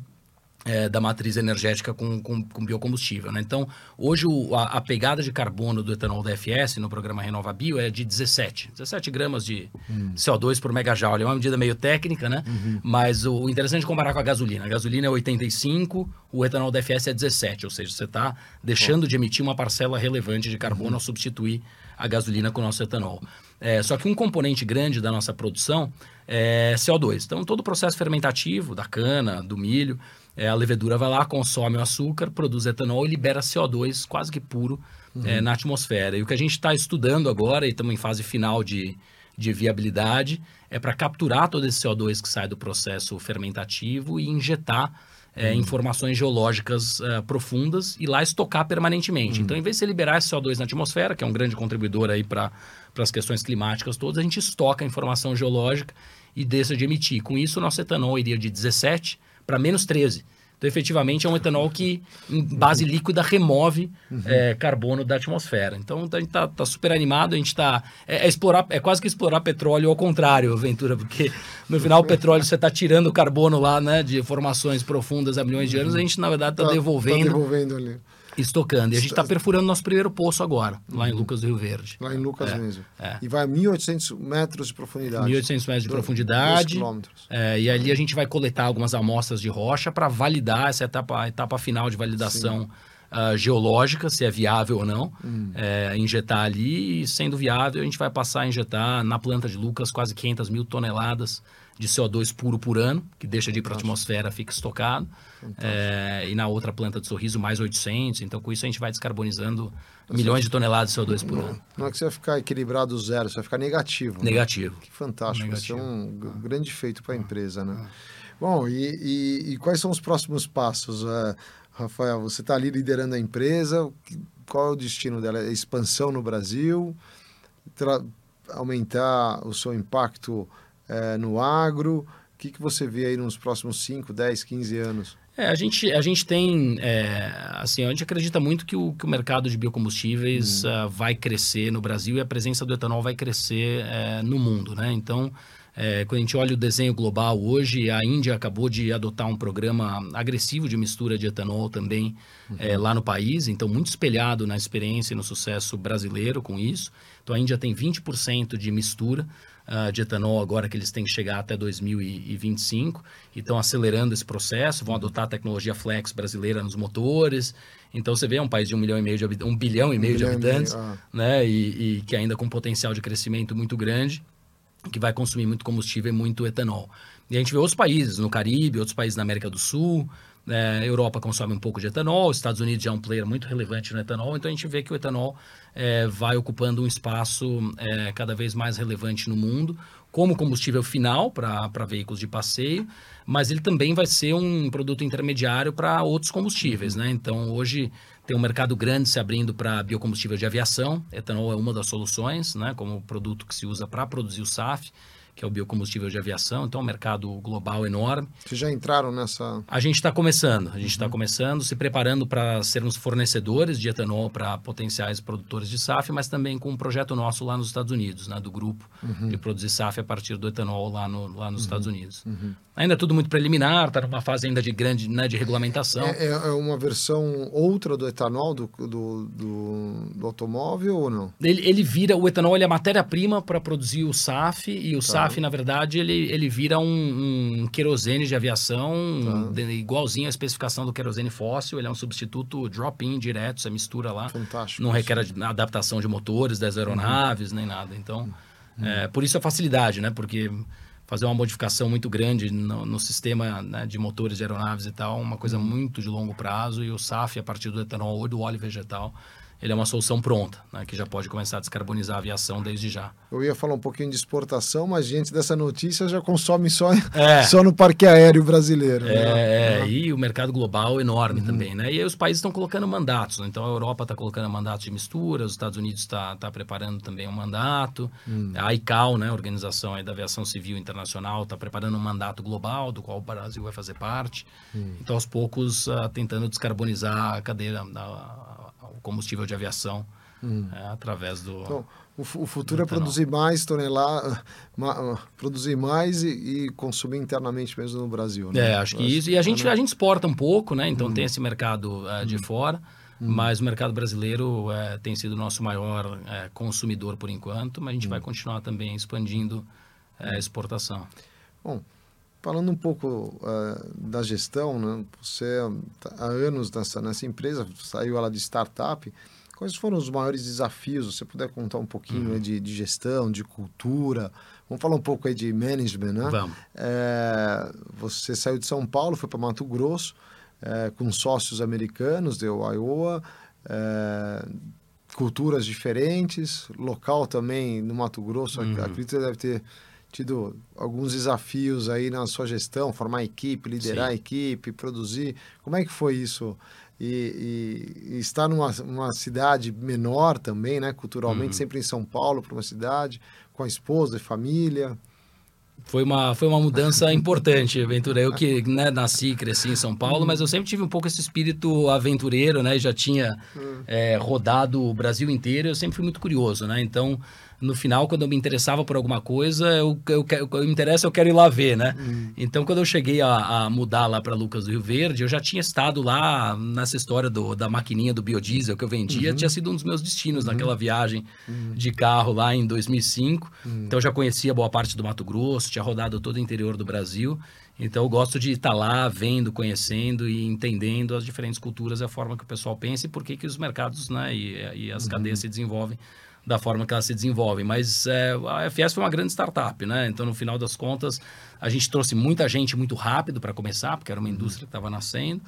é, da matriz energética com, com, com biocombustível. Né? Então, hoje o, a, a, pegada de carbono do etanol da FS no programa Renova Bio é de 17. 17 gramas de hum. CO2 por megajoule. É uma medida meio técnica, né? Uhum. Mas o, o interessante é comparar com a gasolina. A gasolina é 85, o etanol da FS é 17. Ou seja, você está deixando de emitir uma parcela relevante de carbono uhum. ao substituir a gasolina com o nosso etanol. É, só que um componente grande da nossa produção é CO2. Então, todo o processo fermentativo da cana, do milho, é, a levedura vai lá, consome o açúcar, produz etanol e libera CO2 quase que puro uhum. é, na atmosfera. E o que a gente está estudando agora, e estamos em fase final de, de viabilidade, é para capturar todo esse CO2 que sai do processo fermentativo e injetar é, uhum. informações geológicas uh, profundas e lá estocar permanentemente. Uhum. Então, em vez de você liberar esse CO2 na atmosfera, que é um grande contribuidor aí para as questões climáticas todas, a gente estoca a informação geológica e deixa de emitir. Com isso, o nosso etanol iria de 17 para menos 13. Então, efetivamente, é um etanol que, em base líquida, remove uhum. é, carbono da atmosfera. Então, a gente está tá super animado, a gente está... É, é, explorar, é quase que explorar petróleo ao contrário, Ventura, porque no final o petróleo você está tirando o carbono lá, né, de formações profundas há milhões de anos, a gente, na verdade, está tá, devolvendo... Tá devolvendo ali estocando. E a gente está perfurando nosso primeiro poço agora, lá em uhum. Lucas do Rio Verde. Lá em Lucas é, mesmo. É. E vai a 1.800 metros de profundidade. 1.800 metros de profundidade. quilômetros. É, e ali a gente vai coletar algumas amostras de rocha para validar essa etapa, a etapa final de validação uh, geológica, se é viável ou não, hum. é, injetar ali. E sendo viável, a gente vai passar a injetar na planta de Lucas quase 500 mil toneladas de CO2 puro por ano, que deixa de ir para a atmosfera, fica estocado. É, e na outra planta de sorriso, mais 800. Então, com isso, a gente vai descarbonizando milhões de toneladas de CO2 por ano. Não é que você vai ficar equilibrado zero, você vai ficar negativo. Né? Negativo. Né? Que fantástico. Negativo. Isso é um ah. grande feito para a empresa, né? Ah. Bom, e, e, e, quais são os próximos passos? Uh, Rafael, você está ali liderando a empresa, qual é o destino dela? É expansão no Brasil? aumentar o seu impacto é, no agro? O que, que você vê aí nos próximos 5, 10, 15 anos? É, a, gente, a gente tem, é, assim, a gente acredita muito que o, que o mercado de biocombustíveis hum. uh, vai crescer no Brasil e a presença do etanol vai crescer uh, no mundo, né? Então, é, quando a gente olha o desenho global hoje, a Índia acabou de adotar um programa agressivo de mistura de etanol também uhum. é, lá no país, então muito espelhado na experiência e no sucesso brasileiro com isso. Então a Índia tem 20% de mistura uh, de etanol agora que eles têm que chegar até 2025 e estão acelerando esse processo, vão adotar a tecnologia flex brasileira nos motores. Então você vê é um país de um milhão e meio de um bilhão e meio um de habitantes, meio, ah. né? E, e que ainda com potencial de crescimento muito grande que vai consumir muito combustível e muito etanol. E a gente vê outros países, no Caribe, outros países na América do Sul, é, Europa consome um pouco de etanol, Estados Unidos já é um player muito relevante no etanol, então a gente vê que o etanol é, vai ocupando um espaço é, cada vez mais relevante no mundo, como combustível final para veículos de passeio, mas ele também vai ser um produto intermediário para outros combustíveis. Né? Então, hoje tem um mercado grande se abrindo para biocombustível de aviação, etanol é uma das soluções, né? como produto que se usa para produzir o SAF, que é o biocombustível de aviação, então é um mercado global enorme. Vocês já entraram nessa. A gente está começando, a gente está uhum. começando, se preparando para sermos fornecedores de etanol para potenciais produtores de SAF, mas também com um projeto nosso lá nos Estados Unidos, né, do grupo, uhum. de produzir SAF a partir do etanol lá, no, lá nos uhum. Estados Unidos. Uhum. Ainda tudo muito preliminar, está numa fase ainda de grande né, de regulamentação. É, é, é, uma versão outra do etanol do, do, do, do automóvel ou não? Ele, ele vira, o etanol ele é a matéria-prima para produzir o SAF, e o tá. SAF, na verdade, ele, ele vira um, um querosene de aviação tá. de, igualzinho à especificação do querosene fóssil. Ele é um substituto drop-in direto, você mistura lá. Fantástico. Não requer adaptação de motores das aeronaves, uhum. nem nada. Então, uhum. é, por isso a facilidade, né? Porque fazer uma modificação muito grande no, no sistema né, de motores de aeronaves e tal, uma coisa uhum. muito de longo prazo, e o SAF, a partir do etanol ou do óleo vegetal, ele é uma solução pronta, né, que já pode começar a descarbonizar a aviação desde já. Eu ia falar um pouquinho de exportação, mas diante dessa notícia já consome só, é. (laughs) só no parque aéreo brasileiro. Né? É, né? e o mercado global enorme uhum. também, né? E aí os países estão colocando mandatos, né? então a Europa está colocando mandatos de mistura, os Estados Unidos está tá preparando também um mandato, uhum. a ICAO, né, a Organização da Aviação Civil Internacional, está preparando um mandato global, do qual o Brasil vai fazer parte. Uhum. Então, aos poucos, uh, tentando descarbonizar a cadeia, a, combustível de aviação hum. é, através do. Então, o, o futuro é produzir mais toneladas, ma, produzir mais e, e, consumir internamente mesmo no Brasil. Né? É, acho que isso. E a gente, a gente exporta um pouco, né? Então hum. tem esse mercado uh, de hum. fora. Hum. Mas o mercado brasileiro é, tem sido o nosso maior é, consumidor por enquanto, mas a gente hum. vai continuar também expandindo a exportação. Bom, Falando um pouco uh, da gestão, né? você tá há anos nessa, nessa empresa, saiu ela de startup. Quais foram os maiores desafios? Se você puder contar um pouquinho uhum. de, de, gestão, de cultura. Vamos falar um pouco aí de management, né? Vamos. É, você saiu de São Paulo, foi para Mato Grosso, é, com sócios americanos, deu Iowa, é, culturas diferentes, local também no Mato Grosso, uhum. acredito que deve ter tido alguns desafios aí na sua gestão, formar equipe, liderar Sim. a equipe, produzir. Como é que foi isso? E, e, e estar numa, numa cidade menor também, né? Culturalmente, uhum. sempre em São Paulo, para uma cidade, com a esposa e família. Foi uma, foi uma mudança (laughs) importante, Ventura. Eu que né, nasci e cresci em São Paulo, mas eu sempre tive um pouco esse espírito aventureiro, né? Já tinha é, rodado o Brasil inteiro, eu sempre fui muito curioso, né? Então, no final, quando eu me interessava por alguma coisa, eu, eu, eu, eu me interessa, eu quero ir lá ver, né? Uhum. Então, quando eu cheguei a, a mudar lá para Lucas do Rio Verde, eu já tinha estado lá nessa história do, da maquininha do biodiesel que eu vendia, uhum. tinha sido um dos meus destinos uhum. naquela viagem uhum. de carro lá em 2005. Uhum. Então, eu já conhecia boa parte do Mato Grosso, tinha rodado todo o interior do Brasil. Então, eu gosto de estar lá vendo, conhecendo e entendendo as diferentes culturas, a forma que o pessoal pensa e por que, que os mercados né, e, e as uhum. cadeias se desenvolvem da forma que elas se desenvolvem. Mas é, a FS foi uma grande startup, né? Então, no final das contas, a gente trouxe muita gente muito rápido para começar, porque era uma indústria que estava nascendo,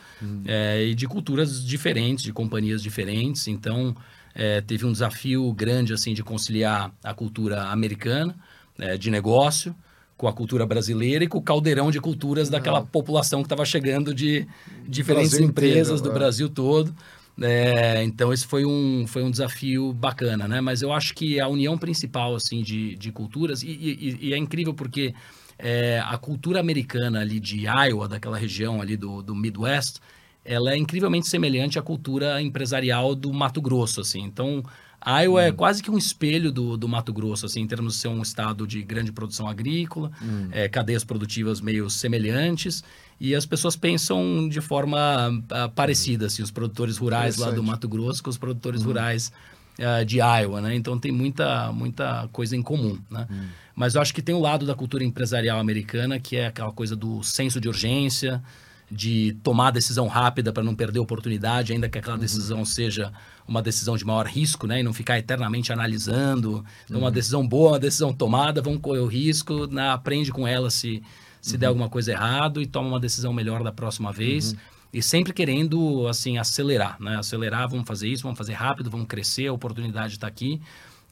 é, e de culturas diferentes, de companhias diferentes. Então, é, teve um desafio grande assim de conciliar a cultura americana é, de negócio com a cultura brasileira e com o caldeirão de culturas daquela população que estava chegando de diferentes empresas inteiro, do é. Brasil todo. É, então esse foi um, foi um desafio bacana, né? Mas eu acho que a união principal assim de, de culturas e, e, e é incrível porque é, a cultura americana ali de Iowa, daquela região ali do, do Midwest, ela é incrivelmente semelhante à cultura empresarial do Mato Grosso, assim. Então Iowa hum. é quase que um espelho do, do Mato Grosso, assim, em termos de ser um estado de grande produção agrícola, hum. é, cadeias produtivas meio semelhantes. E as pessoas pensam de forma uh, parecida, assim, os produtores rurais lá do Mato Grosso com os produtores uhum. rurais uh, de Iowa, né? Então tem muita, muita coisa em comum, né? Uhum. Mas eu acho que tem o um lado da cultura empresarial americana, que é aquela coisa do senso de urgência, de tomar decisão rápida para não perder oportunidade, ainda que aquela uhum. decisão seja uma decisão de maior risco, né? E não ficar eternamente analisando. Então, uma uhum. decisão boa, uma decisão tomada, vamos correr o risco, né? aprende com ela se se uhum. der alguma coisa errado e toma uma decisão melhor da próxima vez. Uhum. E sempre querendo, assim, acelerar, né? Acelerar, vamos fazer isso, vamos fazer rápido, vamos crescer, a oportunidade está aqui.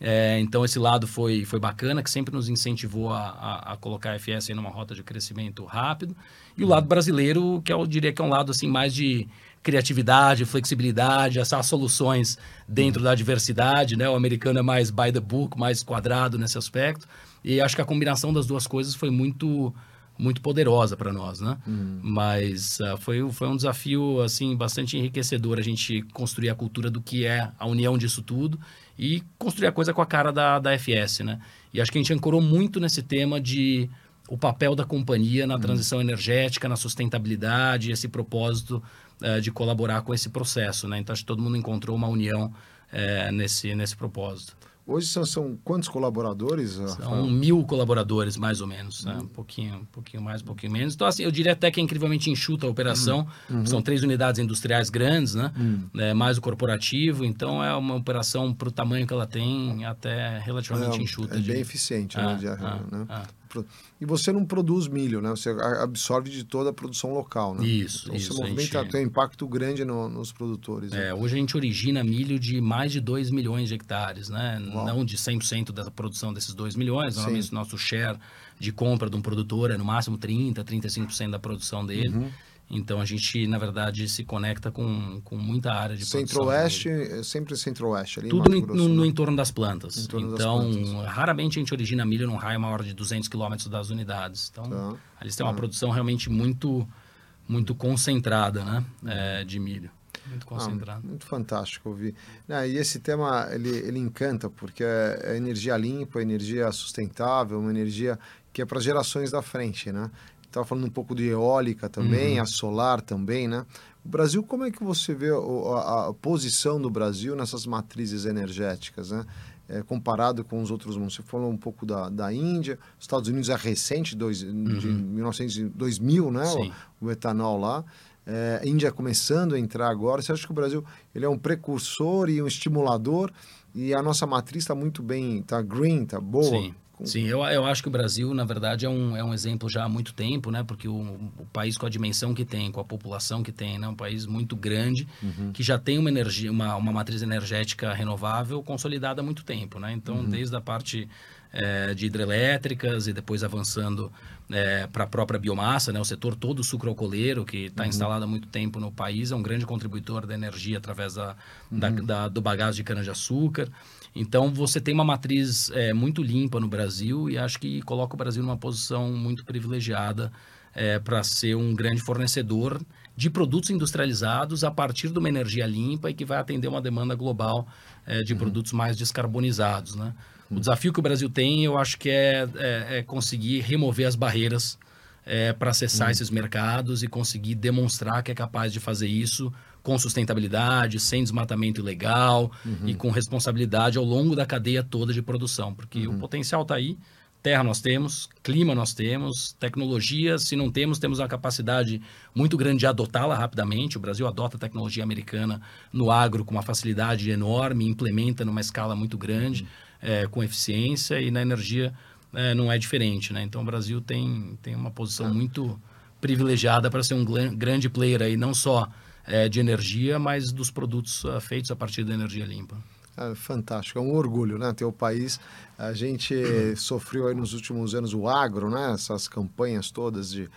É, então, esse lado foi, foi bacana, que sempre nos incentivou a, a, a colocar a FS em numa rota de crescimento rápido. E o lado brasileiro, que eu diria que é um lado, assim, mais de criatividade, flexibilidade, essas soluções dentro da diversidade, né? O americano é mais by the book, mais quadrado nesse aspecto. E acho que a combinação das duas coisas foi muito muito poderosa para nós, né? Uhum. Mas uh, foi, foi um desafio assim bastante enriquecedor a gente construir a cultura do que é a união disso tudo e construir a coisa com a cara da, da FS, né? E acho que a gente ancorou muito nesse tema de o papel da companhia na uhum. transição energética, na sustentabilidade, esse propósito uh, de colaborar com esse processo, né? Então acho que todo mundo encontrou uma união uh, nesse, nesse propósito. Hoje são, são quantos colaboradores? São mil colaboradores, mais ou menos. Né? Um pouquinho, um pouquinho mais, um pouquinho menos. Então, assim, eu diria até que é incrivelmente enxuta a operação. Uhum. São três unidades industriais grandes, né? Uhum. É, mais o corporativo. Então, é uma operação, para o tamanho que ela tem, até relativamente é, enxuta. É de... bem eficiente, né? Ah, de, ah, né? E você não produz milho, né? Você absorve de toda a produção local, né? Isso, então, isso. Você movimenta, gente... tem um impacto grande no, nos produtores. Né? É, hoje a gente origina milho de mais de 2 milhões de hectares, né? Uau. Não de 100% da produção desses 2 milhões. Normalmente o nosso share de compra de um produtor é no máximo 30%, 35% da produção dele. Uhum. Então a gente, na verdade, se conecta com, com muita área de Centro-Oeste, é sempre Centro-Oeste ali. Tudo no, no, no, entorno das plantas. Entorno então, das plantas. raramente a gente origina milho num raio maior de 200 quilômetros das unidades. Então, tá. eles têm uma tá. produção realmente muito, muito concentrada, né, é, de milho. Muito concentrado. Ah, muito fantástico ouvir. Ah, e esse tema, ele, ele encanta, porque é, é energia limpa, energia sustentável, uma energia que é para gerações da frente, né? Estava falando um pouco de eólica também, uhum. a solar também, né? O Brasil, como é que você vê a, a posição do Brasil nessas matrizes energéticas, né? É, comparado com os outros mundos. Você falou um pouco da, da Índia, os Estados Unidos é recente, dois, uhum. de 1900, 2000, né? O, o, etanol lá. É, Índia começando a entrar agora. Você acha que o Brasil ele é um precursor e um estimulador e a nossa matriz está muito bem, está green, está boa? Sim. Sim, eu, eu acho que o Brasil, na verdade, é um, é um exemplo já há muito tempo, né? Porque o, o país com a dimensão que tem, com a população que tem, né? Um país muito grande, uhum. que já tem uma energia, uma, uma matriz energética renovável consolidada há muito tempo, né? Então, uhum. desde a parte é, de hidrelétricas e depois avançando é, para a própria biomassa, né? O setor todo sucroalcooleiro, que está uhum. instalado há muito tempo no país, é um grande contribuidor da energia através da, da, uhum. da do bagaço de cana-de-açúcar. Então, você tem uma matriz é, muito limpa no Brasil e acho que coloca o Brasil numa posição muito privilegiada é, para ser um grande fornecedor de produtos industrializados a partir de uma energia limpa e que vai atender uma demanda global é, de uhum. produtos mais descarbonizados. Né? O desafio que o Brasil tem, eu acho que é, é, é conseguir remover as barreiras é, para acessar uhum. esses mercados e conseguir demonstrar que é capaz de fazer isso com sustentabilidade, sem desmatamento ilegal uhum. e com responsabilidade ao longo da cadeia toda de produção, porque uhum. o potencial está aí. Terra nós temos, clima nós temos, tecnologia, se não temos, temos uma capacidade muito grande de adotá-la rapidamente. O Brasil adota a tecnologia americana no agro com uma facilidade enorme, implementa numa escala muito grande, uhum. É, com eficiência, e na energia é, não é diferente. Né? Então o Brasil tem, tem uma posição ah. muito privilegiada para ser um grande player aí, não só é, de energia, mas dos produtos uh, feitos a partir da energia limpa. É fantástico, é um orgulho, né? Ter o país. A gente sofreu aí nos últimos anos o agro, né? Essas campanhas todas de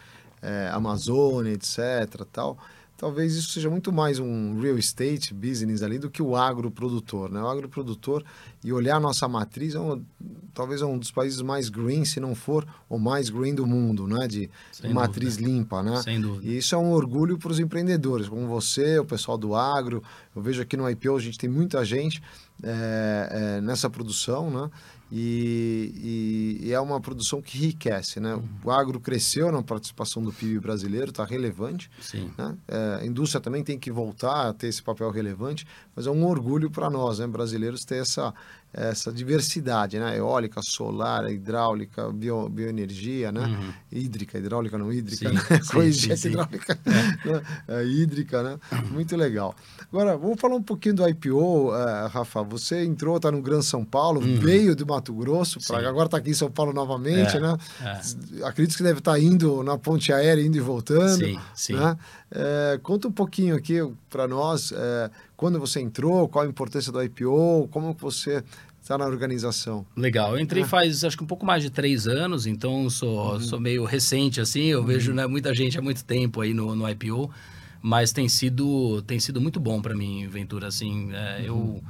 é, Amazônia, etc. Tal talvez isso seja muito mais um real estate business ali do que o agroprodutor, né? O agroprodutor e olhar a nossa matriz é um, talvez é um dos países mais green, se não for o mais green do mundo, né? De Sem matriz dúvida. limpa, né? Sem dúvida. E isso é um orgulho para os empreendedores, como você, o pessoal do agro. Eu vejo aqui no IPO a gente tem muita gente é, é, nessa produção, né? E, e, e, é uma produção que enriquece, né? Uhum. O agro cresceu na participação do PIB brasileiro, está relevante. Sim. Né? É, a indústria também tem que voltar a ter esse papel relevante, mas é um orgulho para nós, né, brasileiros, ter essa, essa diversidade, né? Eólica, solar, hidráulica, bio, bioenergia, né? Uhum. Hídrica, hidráulica não hídrica, sim, né? Sim, sim, hidráulica, é. Né? É, hídrica, né? Muito legal. Agora, vamos falar um pouquinho do IPO, uh, eh, Rafa. Você entrou, está no Gran São Paulo, uhum. veio de Mato Grosso, pra, agora está aqui em São Paulo novamente, é. né? É. Acredito que deve estar tá indo na ponte aérea, indo e voltando. Sim, sim. Né? É, conta um pouquinho aqui para nós, é, quando você entrou, qual a importância do IPO, como você está na organização? Legal, eu entrei ah. faz acho que um pouco mais de três anos, então sou, uhum. sou meio recente assim, eu uhum. vejo né, muita gente há muito tempo aí no, no IPO, mas tem sido, tem sido muito bom para mim, Ventura. Assim, é, eu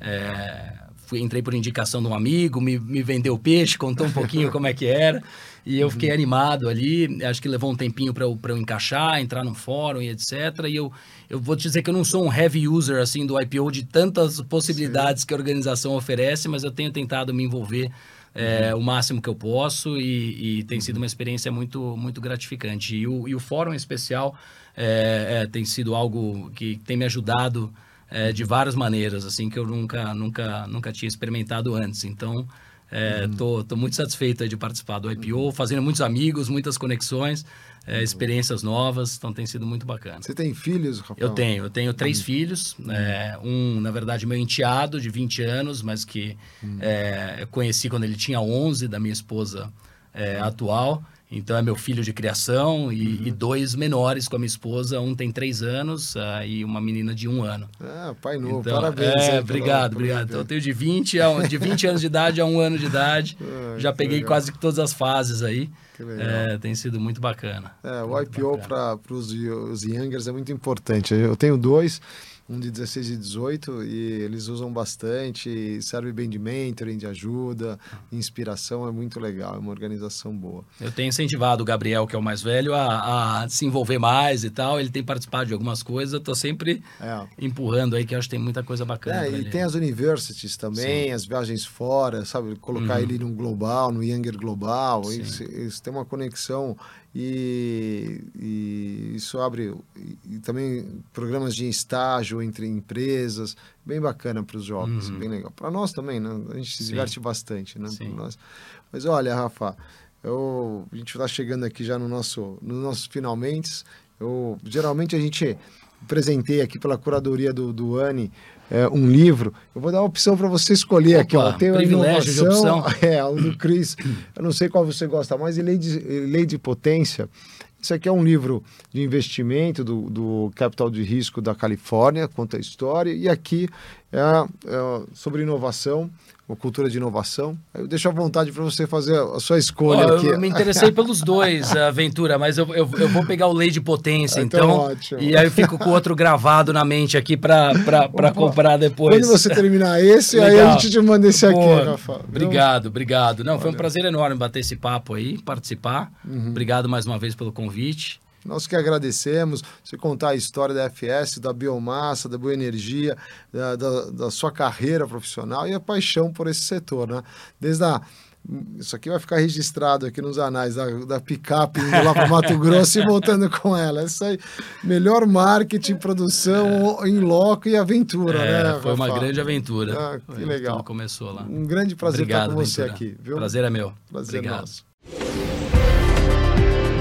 é, fui, entrei por indicação de um amigo, me, me vendeu peixe, contou um pouquinho como é que era. (laughs) E eu fiquei animado ali. Acho que levou um tempinho para eu, eu encaixar, entrar num fórum e etc. E eu, eu vou te dizer que eu não sou um heavy user assim do IPO de tantas possibilidades Sim. que a organização oferece, mas eu tenho tentado me envolver é, uhum. o máximo que eu posso e, e tem sido uma experiência muito, muito gratificante. E o, e o fórum em especial é, é, tem sido algo que tem me ajudado é, de várias maneiras, assim, que eu nunca, nunca, nunca tinha experimentado antes. Então, é, tô, tô muito satisfeito de participar do IPO, fazendo muitos amigos, muitas conexões, é, experiências novas, então tem sido muito bacana. Você tem filhos, Rafael? Eu tenho, eu tenho três uhum. filhos, é, um, na verdade, meu enteado de 20 anos, mas que uhum. é, conheci quando ele tinha 11, da minha esposa é, atual, então é meu filho de criação e, uhum. e, dois menores com a minha esposa. Um tem três anos uh, e uma menina de um ano. Ah, pai novo, então, parabéns. É, obrigado, obrigado. Então eu tenho de 20, a, de 20 anos de idade a um ano de idade. (laughs) Ah, Já peguei legal. quase todas as fases aí. É, tem sido muito bacana. É, o IPO para os youngers é muito importante. Eu tenho dois um de 16 e 18, e eles usam bastante, serve bem de mentoring, de ajuda, inspiração, é muito legal, é uma organização boa. Eu tenho incentivado o Gabriel, que é o mais velho, a, a se envolver mais e tal, ele tem participado de algumas coisas, eu estou sempre é. empurrando aí, que acho que tem muita coisa bacana. É, e ele. tem as universities também, Sim. as viagens fora, sabe, colocar uhum. ele no global, no Younger Global, isso, isso tem uma conexão e, e isso abre e, e também programas de estágio entre empresas, bem bacana para os jovens, uhum. bem legal. Para nós também, né? a gente se Sim. diverte bastante, né? Nós. Mas olha, Rafa, eu, a gente está chegando aqui já no nosso, no nosso finalmente. Eu, geralmente a gente apresentei aqui pela curadoria do, do ANI é, um livro, eu vou dar a opção para você escolher Opa, aqui. Ó. Tem a inovação, (laughs) é, o do Chris. Eu não sei qual você gosta mais, e Lei de, Lei de Potência. Isso aqui é um livro de investimento do, do Capital de Risco da Califórnia, conta a história. E aqui é, é sobre inovação uma cultura de inovação. Eu deixo à vontade para você fazer a sua escolha oh, aqui. Eu me interessei pelos dois, (laughs) Aventura, mas eu, eu, eu, vou pegar o Lei de Potência, então. então ótimo. E aí eu fico com outro gravado na mente aqui para comprar depois. Quando você terminar esse, aí a gente te manda esse aqui, Pô, Rafa. Obrigado, obrigado. Não, foi um prazer enorme bater esse papo aí, participar. Uhum. Obrigado mais uma vez pelo convite. Nós que agradecemos você contar a história da FS, da biomassa, da boa energia, da, da, da, sua carreira profissional e a paixão por esse setor, né? Desde a isso aqui vai ficar registrado aqui nos anais da, da picape indo lá para Mato (laughs) Grosso e voltando com ela. Isso aí, melhor marketing, produção é. em loco e aventura, é, né? Foi uma grande aventura. Ah, que legal. Começou lá. Um grande prazer Obrigado, estar com você aqui. Viu? Prazer é meu. Prazer Obrigado. nosso.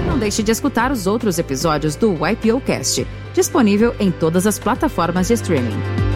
Não deixe de escutar os outros episódios do YPO Cast, disponível em todas as plataformas de streaming.